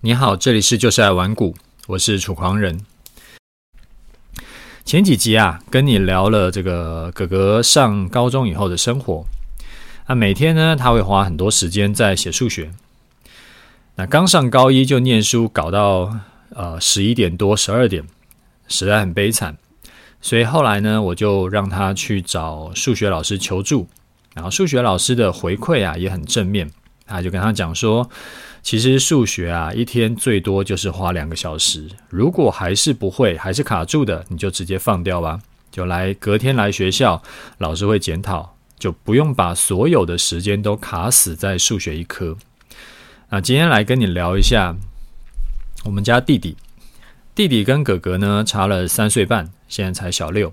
你好，这里是就是爱玩股，我是楚狂人。前几集啊，跟你聊了这个哥哥上高中以后的生活。那每天呢，他会花很多时间在写数学。那刚上高一就念书，搞到呃十一点多、十二点，实在很悲惨。所以后来呢，我就让他去找数学老师求助。然后数学老师的回馈啊，也很正面。他就跟他讲说，其实数学啊，一天最多就是花两个小时。如果还是不会，还是卡住的，你就直接放掉吧。就来隔天来学校，老师会检讨，就不用把所有的时间都卡死在数学一科。那今天来跟你聊一下我们家弟弟，弟弟跟哥哥呢差了三岁半，现在才小六。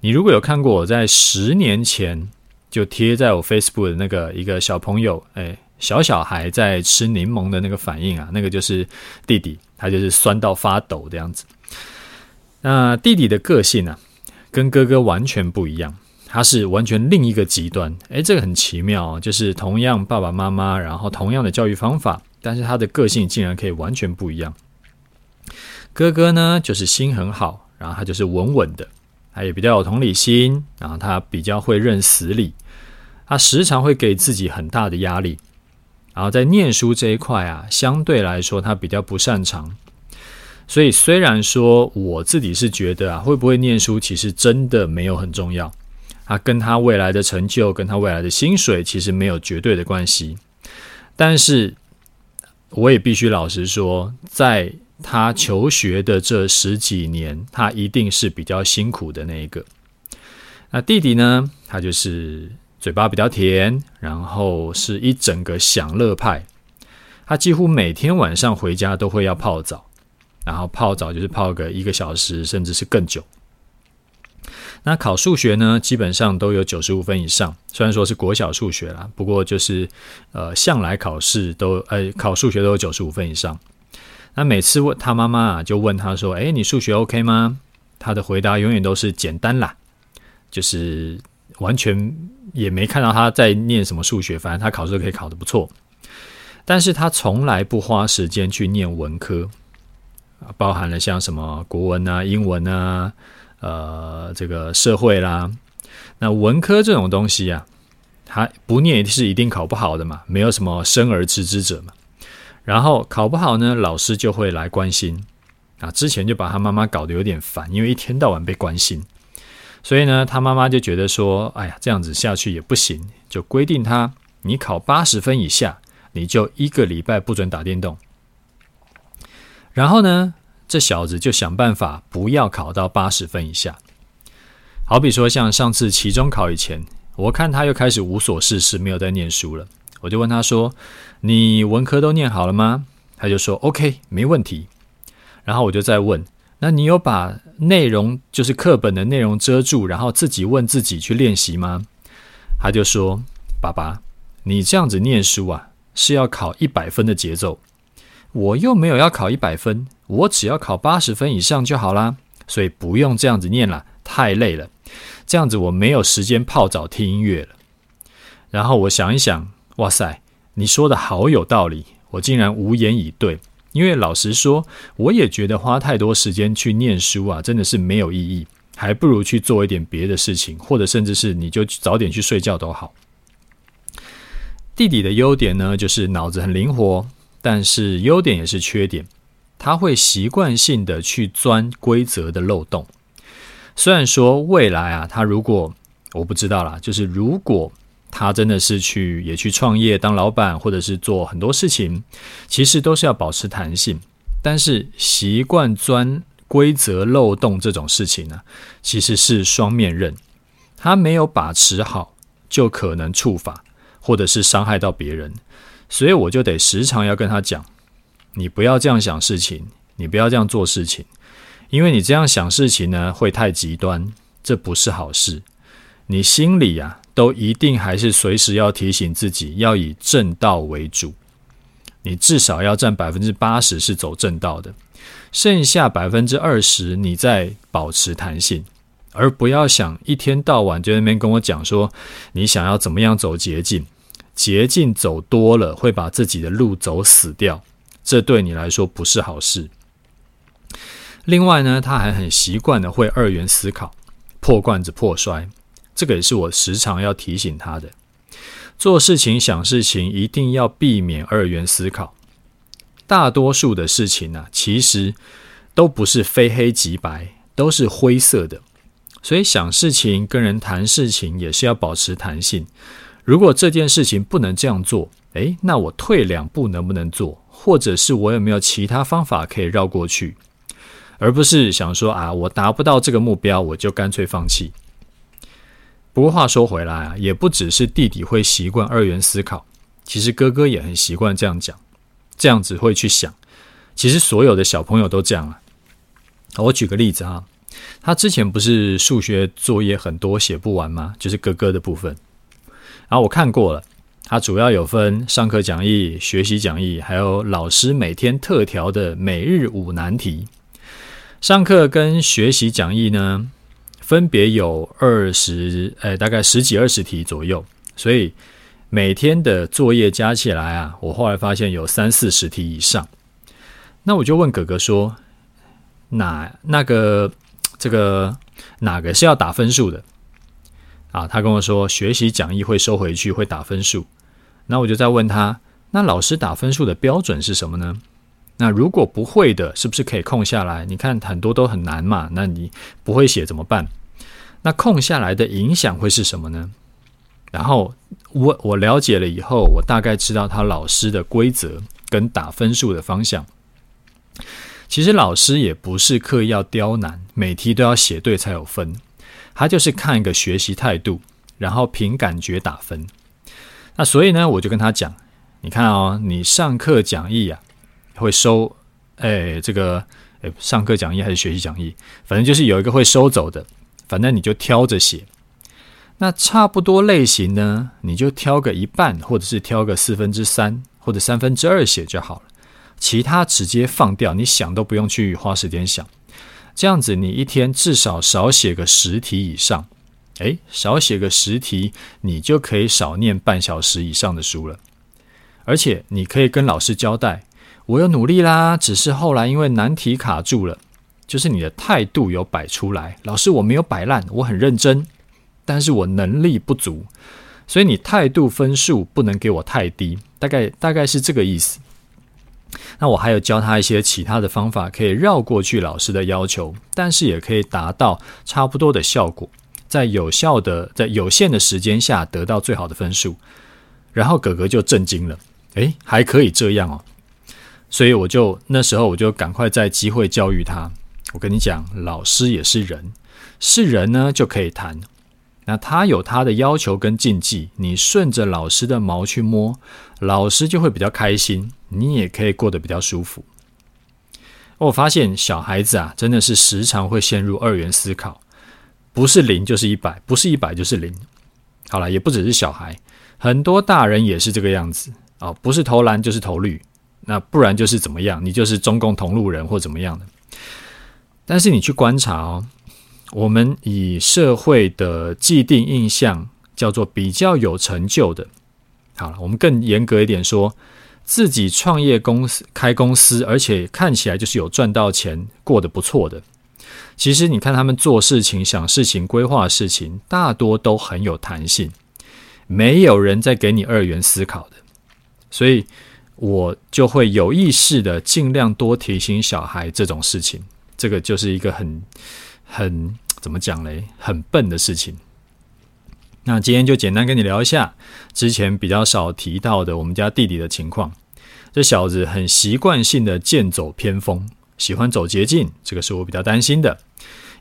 你如果有看过我在十年前就贴在我 Facebook 的那个一个小朋友，哎。小小孩在吃柠檬的那个反应啊，那个就是弟弟，他就是酸到发抖这样子。那弟弟的个性、啊，跟哥哥完全不一样，他是完全另一个极端。诶，这个很奇妙哦，就是同样爸爸妈妈，然后同样的教育方法，但是他的个性竟然可以完全不一样。哥哥呢，就是心很好，然后他就是稳稳的，他也比较有同理心，然后他比较会认死理，他时常会给自己很大的压力。然后在念书这一块啊，相对来说他比较不擅长，所以虽然说我自己是觉得啊，会不会念书其实真的没有很重要，啊，跟他未来的成就、跟他未来的薪水其实没有绝对的关系，但是我也必须老实说，在他求学的这十几年，他一定是比较辛苦的那一个。那弟弟呢，他就是。嘴巴比较甜，然后是一整个享乐派。他几乎每天晚上回家都会要泡澡，然后泡澡就是泡个一个小时，甚至是更久。那考数学呢，基本上都有九十五分以上。虽然说是国小数学啦，不过就是呃，向来考试都呃考数学都有九十五分以上。那每次问他妈妈啊，就问他说：“诶，你数学 OK 吗？”他的回答永远都是简单啦，就是。完全也没看到他在念什么数学，反正他考试可以考得不错，但是他从来不花时间去念文科，包含了像什么国文啊、英文啊、呃，这个社会啦，那文科这种东西啊，他不念是一定考不好的嘛，没有什么生而知之者嘛。然后考不好呢，老师就会来关心啊，之前就把他妈妈搞得有点烦，因为一天到晚被关心。所以呢，他妈妈就觉得说：“哎呀，这样子下去也不行，就规定他，你考八十分以下，你就一个礼拜不准打电动。然后呢，这小子就想办法不要考到八十分以下。好比说，像上次期中考以前，我看他又开始无所事事，没有在念书了。我就问他说：‘你文科都念好了吗？’他就说：‘OK，没问题。’然后我就再问。”那你有把内容，就是课本的内容遮住，然后自己问自己去练习吗？他就说：“爸爸，你这样子念书啊，是要考一百分的节奏。我又没有要考一百分，我只要考八十分以上就好啦。所以不用这样子念了，太累了。这样子我没有时间泡澡听音乐了。”然后我想一想，哇塞，你说的好有道理，我竟然无言以对。因为老实说，我也觉得花太多时间去念书啊，真的是没有意义，还不如去做一点别的事情，或者甚至是你就早点去睡觉都好。弟弟的优点呢，就是脑子很灵活，但是优点也是缺点，他会习惯性的去钻规则的漏洞。虽然说未来啊，他如果我不知道啦，就是如果。他真的是去也去创业当老板，或者是做很多事情，其实都是要保持弹性。但是习惯钻规则漏洞这种事情呢，其实是双面刃。他没有把持好，就可能触法，或者是伤害到别人。所以我就得时常要跟他讲：你不要这样想事情，你不要这样做事情，因为你这样想事情呢，会太极端，这不是好事。你心里呀。都一定还是随时要提醒自己，要以正道为主。你至少要占百分之八十是走正道的，剩下百分之二十你再保持弹性，而不要想一天到晚就在那边跟我讲说，你想要怎么样走捷径，捷径走多了会把自己的路走死掉，这对你来说不是好事。另外呢，他还很习惯的会二元思考，破罐子破摔，这个也是我时常要提醒他的。做事情、想事情一定要避免二元思考。大多数的事情呢、其实都不是非黑即白，都是灰色的。所以想事情、跟人谈事情也是要保持弹性。如果这件事情不能这样做，诶，那我退两步能不能做？或者是我有没有其他方法可以绕过去？而不是想说啊，我达不到这个目标，我就干脆放弃。不过话说回来啊，也不只是弟弟会习惯二元思考，其实哥哥也很习惯这样讲，这样子会去想。其实所有的小朋友都这样啊。我举个例子啊，他之前不是数学作业很多写不完吗？就是哥哥的部分。然后我看过了，他主要有分上课讲义、学习讲义，还有老师每天特调的每日五难题。上课跟学习讲义呢，分别有二十，呃，大概十几二十题左右，所以每天的作业加起来啊，我后来发现有三四十题以上。那我就问哥哥说，哪那个这个哪个是要打分数的？啊，他跟我说学习讲义会收回去，会打分数。那我就再问他，那老师打分数的标准是什么呢？那如果不会的，是不是可以空下来？你看很多都很难嘛，那你不会写怎么办？那空下来的影响会是什么呢？然后我我了解了以后，我大概知道他老师的规则跟打分数的方向。其实老师也不是刻意要刁难，每题都要写对才有分，他就是看一个学习态度，然后凭感觉打分。那所以呢，我就跟他讲，你看哦，你上课讲义啊。会收，哎，这个，哎，上课讲义还是学习讲义，反正就是有一个会收走的，反正你就挑着写。那差不多类型呢，你就挑个一半，或者是挑个四分之三或者三分之二写就好了，其他直接放掉，你想都不用去花时间想。这样子，你一天至少少写个十题以上，哎，少写个十题，你就可以少念半小时以上的书了，而且你可以跟老师交代。我有努力啦，只是后来因为难题卡住了，就是你的态度有摆出来。老师，我没有摆烂，我很认真，但是我能力不足，所以你态度分数不能给我太低，大概大概是这个意思。那我还有教他一些其他的方法，可以绕过去老师的要求，但是也可以达到差不多的效果，在有效的在有限的时间下得到最好的分数。然后哥哥就震惊了，诶，还可以这样哦。所以我就那时候我就赶快在机会教育他。我跟你讲，老师也是人，是人呢就可以谈。那他有他的要求跟禁忌，你顺着老师的毛去摸，老师就会比较开心，你也可以过得比较舒服。我发现小孩子啊，真的是时常会陷入二元思考，不是零就是一百，不是一百就是零。好了，也不只是小孩，很多大人也是这个样子啊，不是投蓝就是投绿。那不然就是怎么样？你就是中共同路人或怎么样的？但是你去观察哦，我们以社会的既定印象叫做比较有成就的。好了，我们更严格一点说，自己创业公司开公司，而且看起来就是有赚到钱，过得不错的。其实你看他们做事情、想事情、规划事情，大多都很有弹性，没有人在给你二元思考的，所以。我就会有意识的尽量多提醒小孩这种事情，这个就是一个很很怎么讲嘞，很笨的事情。那今天就简单跟你聊一下之前比较少提到的我们家弟弟的情况。这小子很习惯性的剑走偏锋，喜欢走捷径，这个是我比较担心的，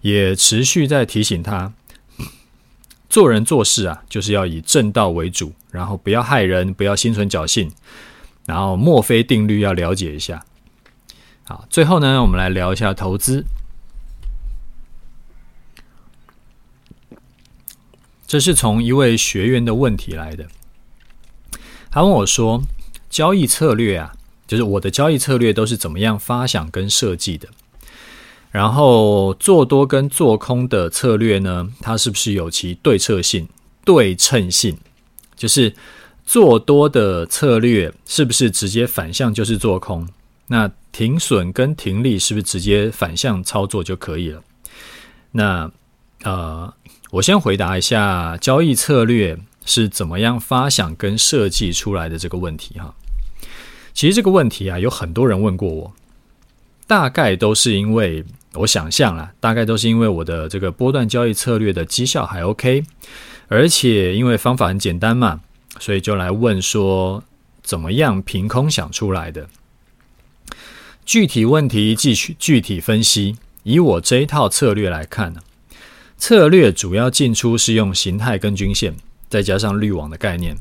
也持续在提醒他，做人做事啊，就是要以正道为主，然后不要害人，不要心存侥幸。然后墨菲定律要了解一下。好，最后呢，我们来聊一下投资。这是从一位学员的问题来的。他问我说：“交易策略啊，就是我的交易策略都是怎么样发想跟设计的？然后做多跟做空的策略呢，它是不是有其对称性？对称性就是。”做多的策略是不是直接反向就是做空？那停损跟停利是不是直接反向操作就可以了？那呃，我先回答一下交易策略是怎么样发想跟设计出来的这个问题哈。其实这个问题啊，有很多人问过我，大概都是因为我想象啦，大概都是因为我的这个波段交易策略的绩效还 OK，而且因为方法很简单嘛，所以就来问说怎么样凭空想出来的。具体问题继续具体分析。以我这一套策略来看呢，策略主要进出是用形态跟均线，再加上滤网的概念。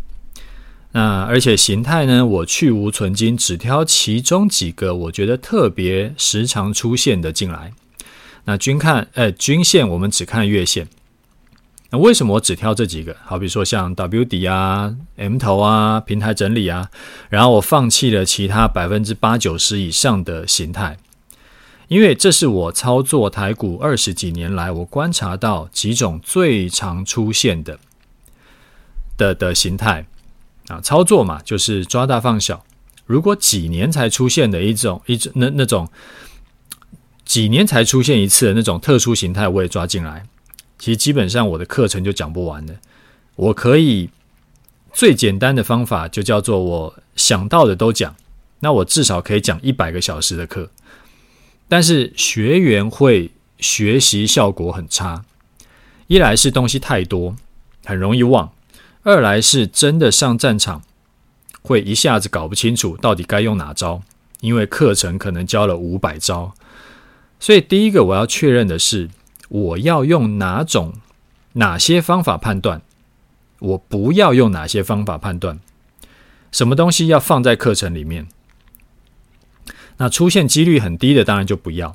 那而且形态呢，我去无存金，只挑其中几个我觉得特别时常出现的进来。那均看，呃，均线我们只看月线。为什么我只挑这几个？好比说像 W 底啊、M 头啊、平台整理啊，然后我放弃了其他百分之八九十以上的形态。因为这是我操作台股二十几年来，我观察到几种最常出现的的的形态啊，操作嘛，就是抓大放小。如果几年才出现的一种一种那那种几年才出现一次的那种特殊形态，我也抓进来。其实基本上我的课程就讲不完了。我可以最简单的方法就叫做我想到的都讲，那我至少可以讲一百个小时的课。但是学员会学习效果很差，一来是东西太多，很容易忘；二来是真的上战场会一下子搞不清楚到底该用哪招，因为课程可能教了五百招。所以第一个我要确认的是，我要用哪种、哪些方法判断，我不要用哪些方法判断，什么东西要放在课程里面。那出现几率很低的，当然就不要；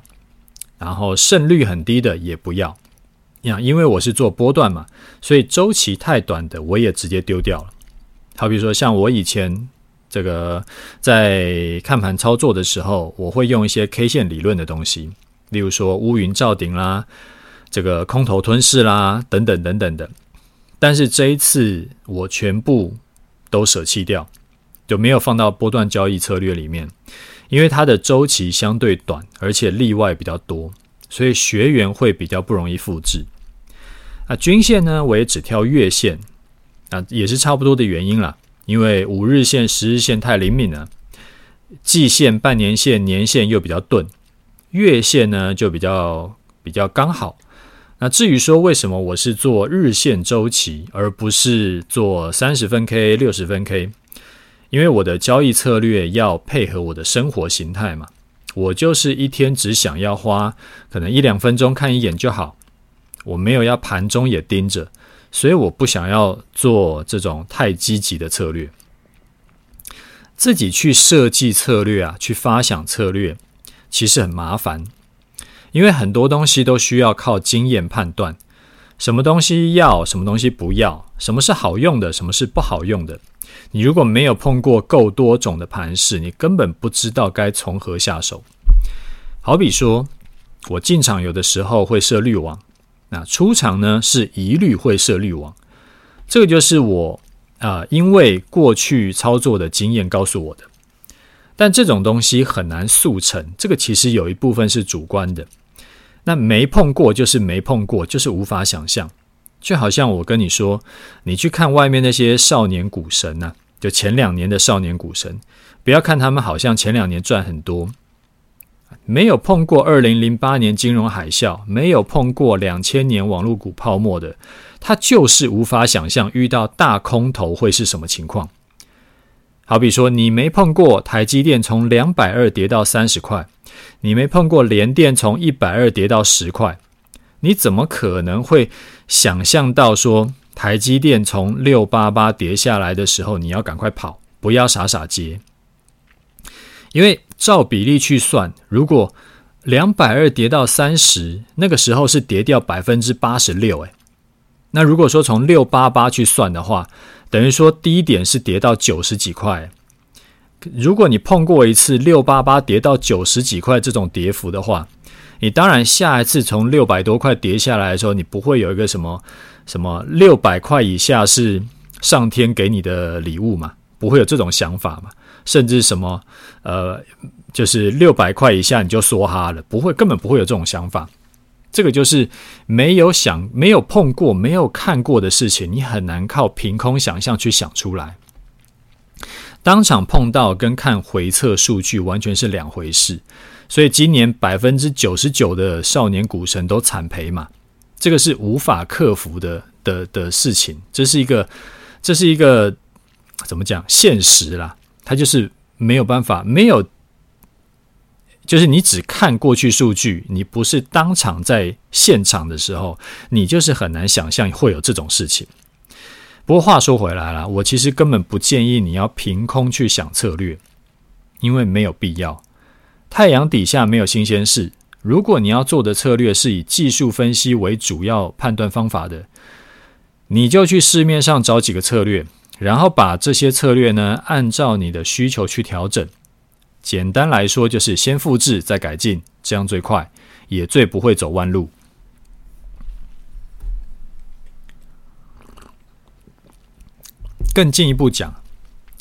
然后胜率很低的也不要。呀，因为我是做波段嘛，所以周期太短的我也直接丢掉了。好比说，像我以前这个在看盘操作的时候，我会用一些 K 线理论的东西，例如说乌云罩顶啦，这个空头吞噬啦，等等等等的。但是这一次我全部都舍弃掉，就没有放到波段交易策略里面。因为它的周期相对短，而且例外比较多，所以学员会比较不容易复制。啊，均线呢，我也只挑月线，啊，也是差不多的原因啦。因为五日线、十日线太灵敏了，季线、半年线、年线又比较钝，月线呢就比较比较刚好。那至于说为什么我是做日线周期，而不是做三十分 K、六十分 K？因为我的交易策略要配合我的生活形态嘛，我就是一天只想要花可能一两分钟看一眼就好，我没有要盘中也盯着，所以我不想要做这种太积极的策略。自己去设计策略啊，去发想策略，其实很麻烦，因为很多东西都需要靠经验判断，什么东西要，什么东西不要，什么是好用的，什么是不好用的。你如果没有碰过够多种的盘势，你根本不知道该从何下手。好比说，我进场有的时候会设滤网，那出场呢是一律会设滤网。这个就是我啊、因为过去操作的经验告诉我的。但这种东西很难速成，这个其实有一部分是主观的。那没碰过就是没碰过，就是无法想象。就好像我跟你说，你去看外面那些少年股神呐、就前两年的少年股神，不要看他们好像前两年赚很多，没有碰过二零零八年金融海啸，没有碰过两千年网络股泡沫的，他就是无法想象遇到大空头会是什么情况。好比说，你没碰过台积电从两百二跌到三十块，你没碰过联电从一百二跌到十块。你怎么可能会想象到说台积电从六八八跌下来的时候，你要赶快跑，不要傻傻接？因为照比例去算，如果两百二跌到三十，那个时候是跌掉百分之八十六。诶，那如果说从六八八去算的话，等于说低点是跌到九十几块。如果你碰过一次六八八跌到九十几块这种跌幅的话，你当然下一次从六百多块跌下来的时候，你不会有一个什么什么六百块以下是上天给你的礼物嘛？不会有这种想法嘛？甚至什么呃，就是六百块以下你就梭哈了，不会，根本不会有这种想法。这个就是没有想、没有碰过、没有看过的事情，你很难靠凭空想象去想出来。当场碰到跟看回测数据完全是两回事，所以今年百分之九十九的少年股神都惨赔嘛，这个是无法克服的的的事情，这是一个，这是一个怎么讲？现实啦，它就是没有办法，没有。就是你只看过去数据，你不是当场在现场的时候，你就是很难想象会有这种事情。不过话说回来了，我其实根本不建议你要凭空去想策略，因为没有必要。太阳底下没有新鲜事。如果你要做的策略是以技术分析为主要判断方法的，你就去市面上找几个策略，然后把这些策略呢，按照你的需求去调整。简单来说，就是先复制再改进，这样最快，也最不会走弯路。更进一步讲，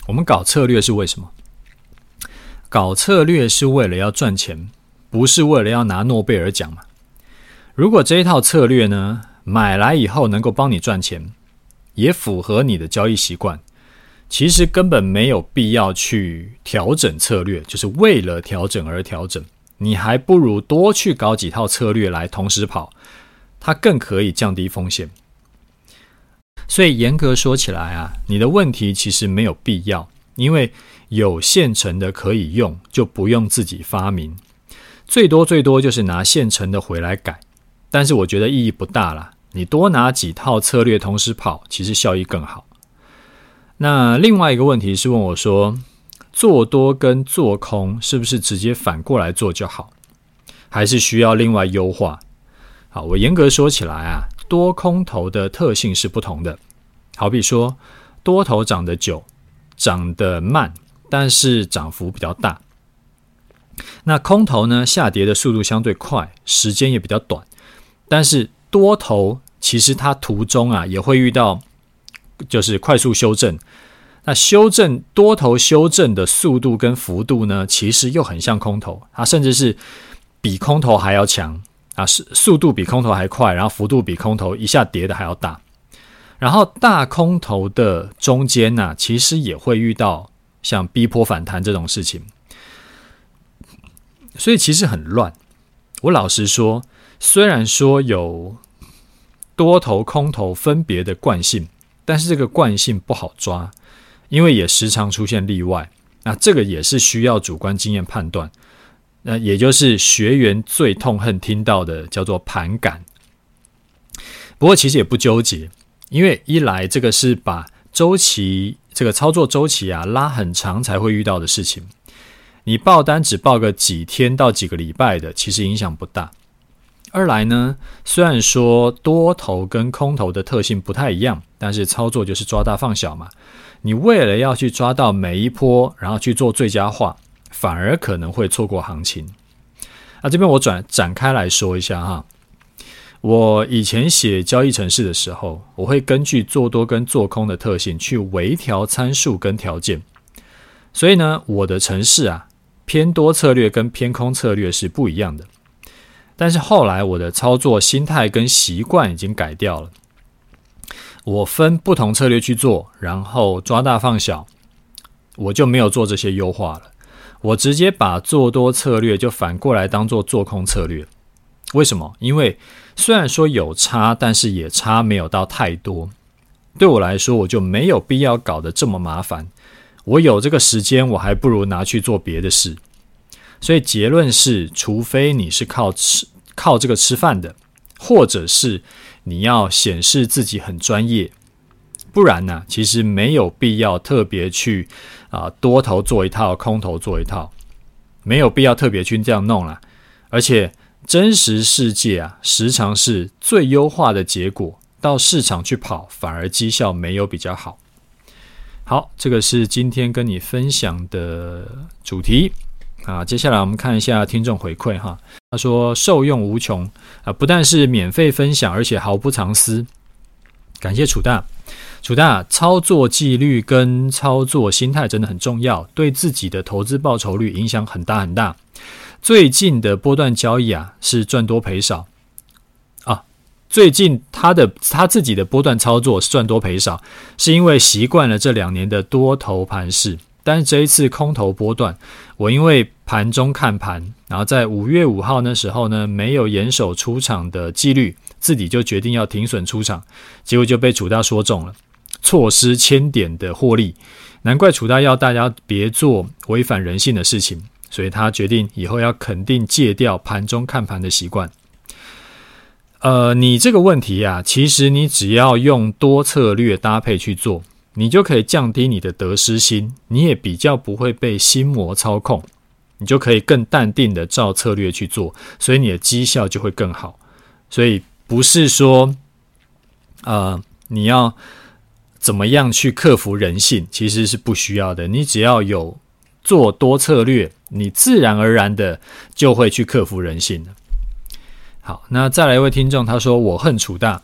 我们搞策略是为什么？搞策略是为了要赚钱，不是为了要拿诺贝尔奖嘛？如果这一套策略呢，买来以后能够帮你赚钱，也符合你的交易习惯。其实根本没有必要去调整策略，就是为了调整而调整。你还不如多去搞几套策略来同时跑，它更可以降低风险。所以严格说起来啊，你的问题其实没有必要，因为有现成的可以用，就不用自己发明。最多最多就是拿现成的回来改，但是我觉得意义不大啦。你多拿几套策略同时跑，其实效益更好。那另外一个问题是问我说，做多跟做空是不是直接反过来做就好，还是需要另外优化？好，我严格说起来啊，多空头的特性是不同的。好比说，多头涨得久，涨得慢，但是涨幅比较大。那空头呢，下跌的速度相对快，时间也比较短，但是多头其实它途中啊也会遇到。就是快速修正，那修正多头修正的速度跟幅度呢，其实又很像空头，它甚至是比空头还要强啊，是速度比空头还快，然后幅度比空头一下跌的还要大。然后大空头的中间呢，其实也会遇到像逼迫反弹这种事情，所以其实很乱。我老实说，虽然说有多头空头分别的惯性。但是这个惯性不好抓，因为也时常出现例外。那这个也是需要主观经验判断。那也就是学员最痛恨听到的，叫做盘感。不过其实也不纠结，因为一来这个是把周期这个操作周期啊拉很长才会遇到的事情。你报单只报个几天到几个礼拜的，其实影响不大。二来呢，虽然说多头跟空头的特性不太一样，但是操作就是抓大放小嘛。你为了要去抓到每一波，然后去做最佳化，反而可能会错过行情。那这边我转展开来说一下哈。我以前写交易程式的时候，我会根据做多跟做空的特性去微调参数跟条件。所以呢，我的程式啊，偏多策略跟偏空策略是不一样的。但是后来我的操作心态跟习惯已经改掉了，我分不同策略去做，然后抓大放小，我就没有做这些优化了。我直接把做多策略就反过来当做做空策略。为什么？因为虽然说有差，但是也差没有到太多。对我来说，我就没有必要搞得这么麻烦。我有这个时间，我还不如拿去做别的事。所以结论是，除非你是靠吃靠这个吃饭的，或者是你要显示自己很专业，不然呢，其实没有必要特别去啊、多头做一套，空头做一套，没有必要特别去这样弄了。而且真实世界啊，时常是最优化的结果，到市场去跑，反而绩效没有比较好。好，这个是今天跟你分享的主题。啊，接下来我们看一下听众回馈哈。他说受用无穷啊，不但是免费分享，而且毫不藏私。感谢楚大。楚大，操作纪律跟操作心态真的很重要，对自己的投资报酬率影响很大很大。最近的波段交易啊，是赚多赔少啊。最近他的他自己的波段操作是赚多赔少，是因为习惯了这两年的多头盘势。但是这一次空头波段，我因为盘中看盘，然后在五月五号那时候呢，没有严守出场的纪律，自己就决定要停损出场，结果就被楚大说中了。错失千点的获利，难怪楚大要大家别做违反人性的事情，所以他决定以后要肯定戒掉盘中看盘的习惯。呃，你这个问题啊，其实你只要用多策略搭配去做，你就可以降低你的得失心，你也比较不会被心魔操控，你就可以更淡定的照策略去做，所以你的绩效就会更好。所以不是说，呃，你要。怎么样去克服人性？其实是不需要的。你只要有做多策略，你自然而然的就会去克服人性。好，那再来一位听众，他说：“我恨楚大。”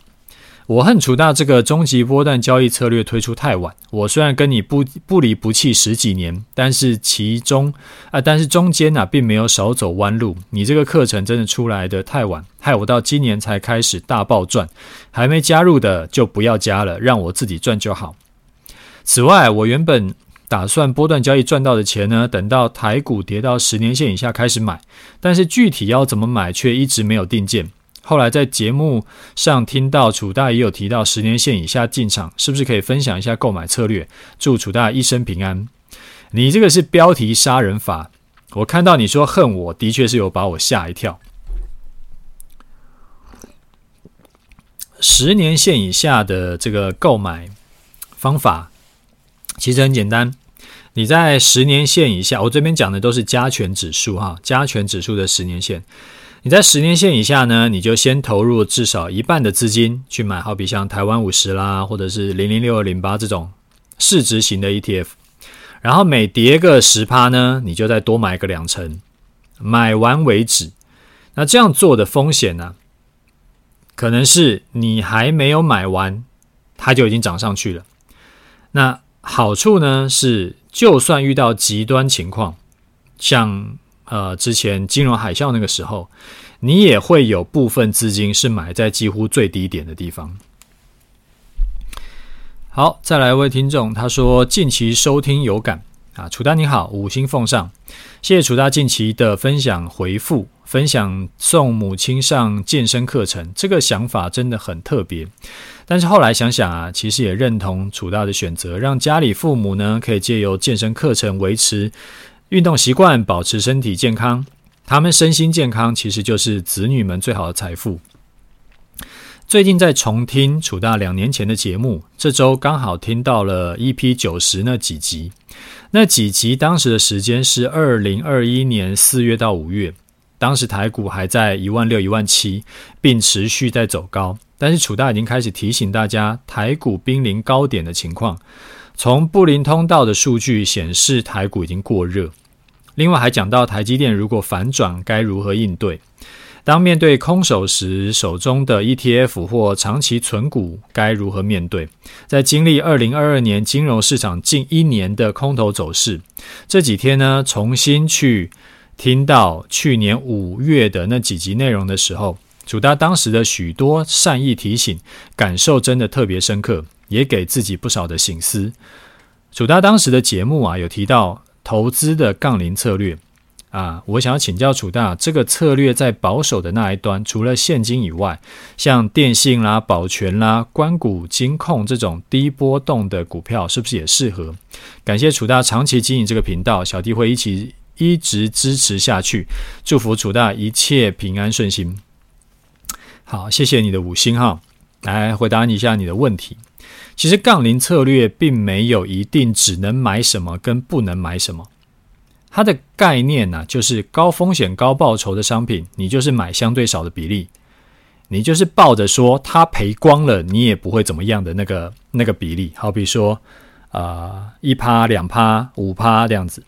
我恨楚大这个终极波段交易策略推出太晚。我虽然跟你不不离不弃十几年，但是其中啊，但是中间啊，并没有少走弯路。你这个课程真的出来的太晚，害我到今年才开始大爆赚。还没加入的就不要加了，让我自己赚就好。此外，我原本打算波段交易赚到的钱呢，等到台股跌到十年线以下开始买，但是具体要怎么买却一直没有定见。后来在节目上听到楚大也有提到十年线以下进场，是不是可以分享一下购买策略？祝楚大一生平安。你这个是标题杀人法，我看到你说恨我，的确是有把我吓一跳。十年线以下的这个购买方法其实很简单，你在十年线以下，我这边讲的都是加权指数哈，加权指数的十年线。你在十年线以下呢，你就先投入至少一半的资金去买，好比像台湾五十啦，或者是零零六二零八这种市值型的 ETF，然后每跌个十趴呢，你就再多买个两成，买完为止。那这样做的风险呢，可能是你还没有买完，它就已经涨上去了。那好处呢是，就算遇到极端情况，像。呃，之前金融海啸那个时候，你也会有部分资金是买在几乎最低点的地方。好，再来一位听众，他说近期收听有感啊，楚大你好，五星奉上，谢谢楚大近期的分享回复，分享送母亲上健身课程，这个想法真的很特别。但是后来想想啊，其实也认同楚大的选择，让家里父母呢可以借由健身课程维持。运动习惯，保持身体健康，他们身心健康，其实就是子女们最好的财富。最近在重听楚大两年前的节目，这周刚好听到了 EP 九十那几集，那几集当时的时间是二零二一年四月到五月，当时台股还在一万六、一万七，并持续在走高，但是楚大已经开始提醒大家，台股濒临高点的情况。从布林通道的数据显示，台股已经过热。另外还讲到台积电如果反转该如何应对？当面对空手时，手中的 ETF 或长期存股该如何面对？在经历二零二二年金融市场近一年的空头走势，这几天呢，重新去听到去年五月的那几集内容的时候，楚大当时的许多善意提醒，感受真的特别深刻。也给自己不少的省思。楚大当时的节目啊，有提到投资的杠铃策略啊，我想要请教楚大，这个策略在保守的那一端，除了现金以外，像电信啦、保全啦、关股、金控这种低波动的股票，是不是也适合？感谢楚大长期经营这个频道，小弟会一起一直支持下去。祝福楚大一切平安顺心。好，谢谢你的五星哈，来回答你一下你的问题。其实杠铃策略并没有一定只能买什么跟不能买什么，它的概念呢、就是高风险高报酬的商品，你就是买相对少的比例，你就是抱着说它赔光了你也不会怎么样的那个那个比例，好比说啊一趴两趴五趴这样子，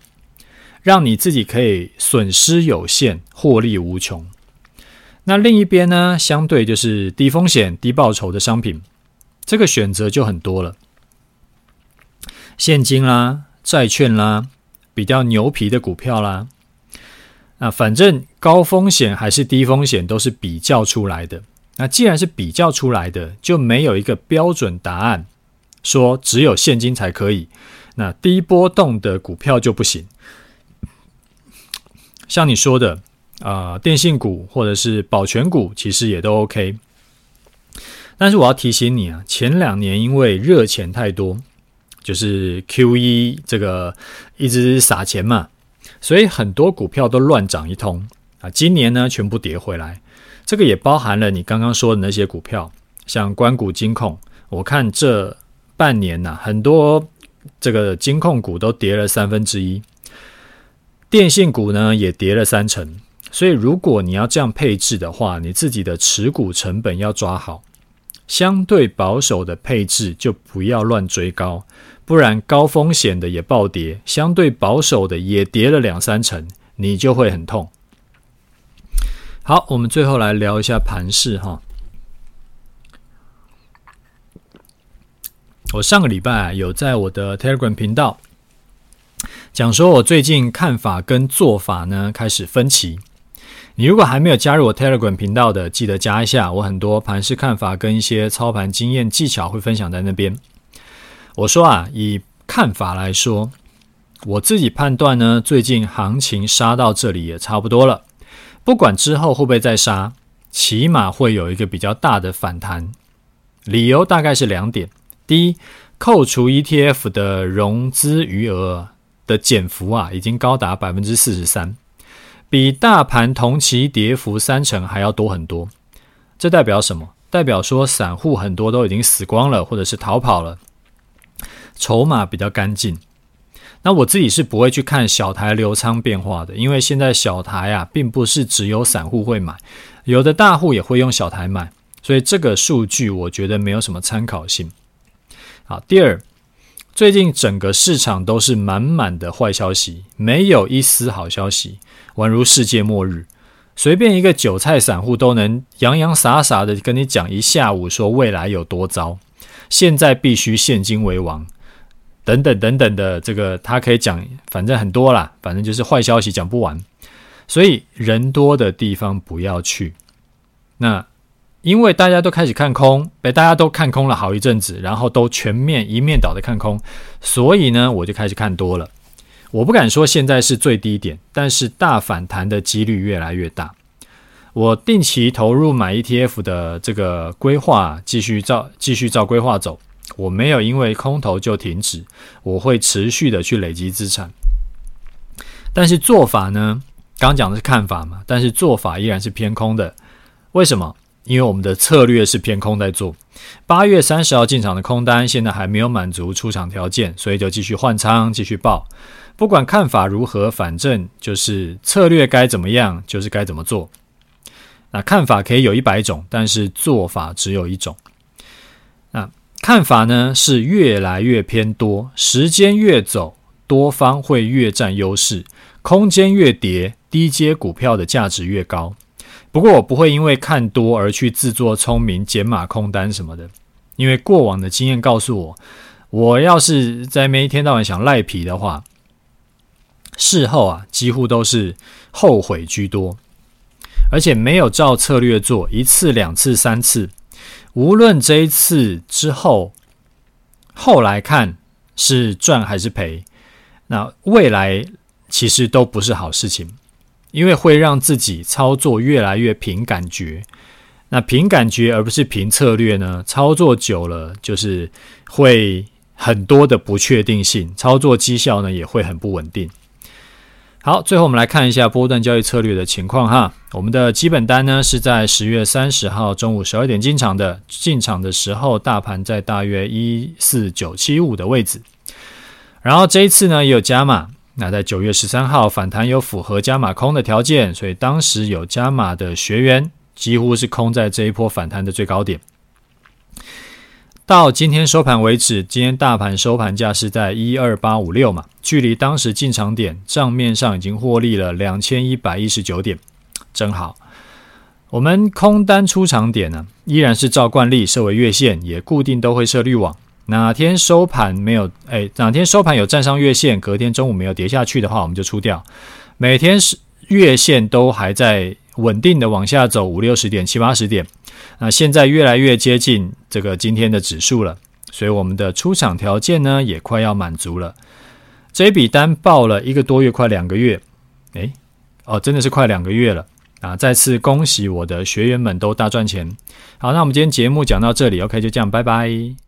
让你自己可以损失有限，获利无穷。那另一边呢，相对就是低风险低报酬的商品。这个选择就很多了，现金啦、债券啦、比较牛皮的股票啦。那反正高风险还是低风险都是比较出来的。那既然是比较出来的，就没有一个标准答案，说只有现金才可以。那低波动的股票就不行。像你说的啊、电信股或者是保全股，其实也都 OK。但是我要提醒你啊，前两年因为热钱太多，就是 QE 这个一直撒钱嘛。所以很多股票都乱涨一通啊！今年呢，全部跌回来，这个也包含了你刚刚说的那些股票，像关股、金控。我看这半年呐、很多这个金控股都跌了三分之一，电信股呢也跌了三成。所以如果你要这样配置的话，你自己的持股成本要抓好，相对保守的配置就不要乱追高。不然高风险的也暴跌，相对保守的也跌了两三成，你就会很痛。好，我们最后来聊一下盘势哈。我上个礼拜有在我的 Telegram 频道讲说，我最近看法跟做法呢开始分歧。你如果还没有加入我 Telegram 频道的，记得加一下。我很多盘式看法跟一些操盘经验技巧会分享在那边。我说啊，以看法来说，我自己判断呢，最近行情杀到这里也差不多了。不管之后会不会再杀，起码会有一个比较大的反弹。理由大概是两点：第一，扣除 ETF 的融资余额的减幅啊，已经高达百分之四十三，比大盘同期跌幅三成还要多很多。这代表什么？代表说散户很多都已经死光了，或者是逃跑了。筹码比较干净，那我自己是不会去看小台流仓变化的，因为现在小台啊，并不是只有散户会买，有的大户也会用小台买，所以这个数据我觉得没有什么参考性。好，第二，最近整个市场都是满满的坏消息，没有一丝好消息，宛如世界末日，随便一个韭菜散户都能洋洋洒洒的跟你讲一下午，说未来有多糟，现在必须现金为王。等等等等的，这个他可以讲，反正很多啦，反正就是坏消息讲不完，所以人多的地方不要去。那因为大家都开始看空，被大家都看空了好一阵子，然后都全面一面倒的看空，所以呢，我就开始看多了。我不敢说现在是最低点，但是大反弹的几率越来越大。我定期投入买 ETF 的这个规划，继续照继续照规划走。我没有因为空头就停止，我会持续的去累积资产。但是做法呢？刚讲的是看法嘛，但是做法依然是偏空的。为什么？因为我们的策略是偏空在做。八月三十号进场的空单，现在还没有满足出场条件，所以就继续换仓，继续报。不管看法如何，反正就是策略该怎么样，就是该怎么做。那看法可以有一百种，但是做法只有一种。那。看法呢是越来越偏多，时间越走，多方会越占优势，空间越叠，低阶股票的价值越高。不过我不会因为看多而去自作聪明减码空单什么的，因为过往的经验告诉我，我要是在每一天到晚想赖皮的话，事后啊几乎都是后悔居多，而且没有照策略做一次、两次、三次。无论这一次之后，后来看是赚还是赔，那未来其实都不是好事情，因为会让自己操作越来越凭感觉。那凭感觉而不是凭策略呢？操作久了就是会很多的不确定性，操作绩效呢也会很不稳定。好，最后我们来看一下波段交易策略的情况哈。我们的基本单呢是在十月三十号中午十二点进场的，进场的时候大盘在大约一四九七五的位置。然后这一次呢也有加码，那在九月十三号反弹有符合加码空的条件，所以当时有加码的学员几乎是空在这一波反弹的最高点。到今天收盘为止，今天大盘收盘价是在一二八五六嘛，距离当时进场点账面上已经获利了两千一百一十九点，真好。我们空单出场点呢，依然是照惯例设为月线，也固定都会设滤网。哪天收盘没有，哎，哪天收盘有站上月线，隔天中午没有跌下去的话，我们就出掉。每天是月线都还在稳定的往下走，五六十点、七八十点。那现在越来越接近这个今天的指数了，所以我们的出场条件呢也快要满足了。这一笔单报了一个多月，快两个月，诶，哦，真的是快两个月了啊！再次恭喜我的学员们都大赚钱。好，那我们今天节目讲到这里，OK，就这样，拜拜。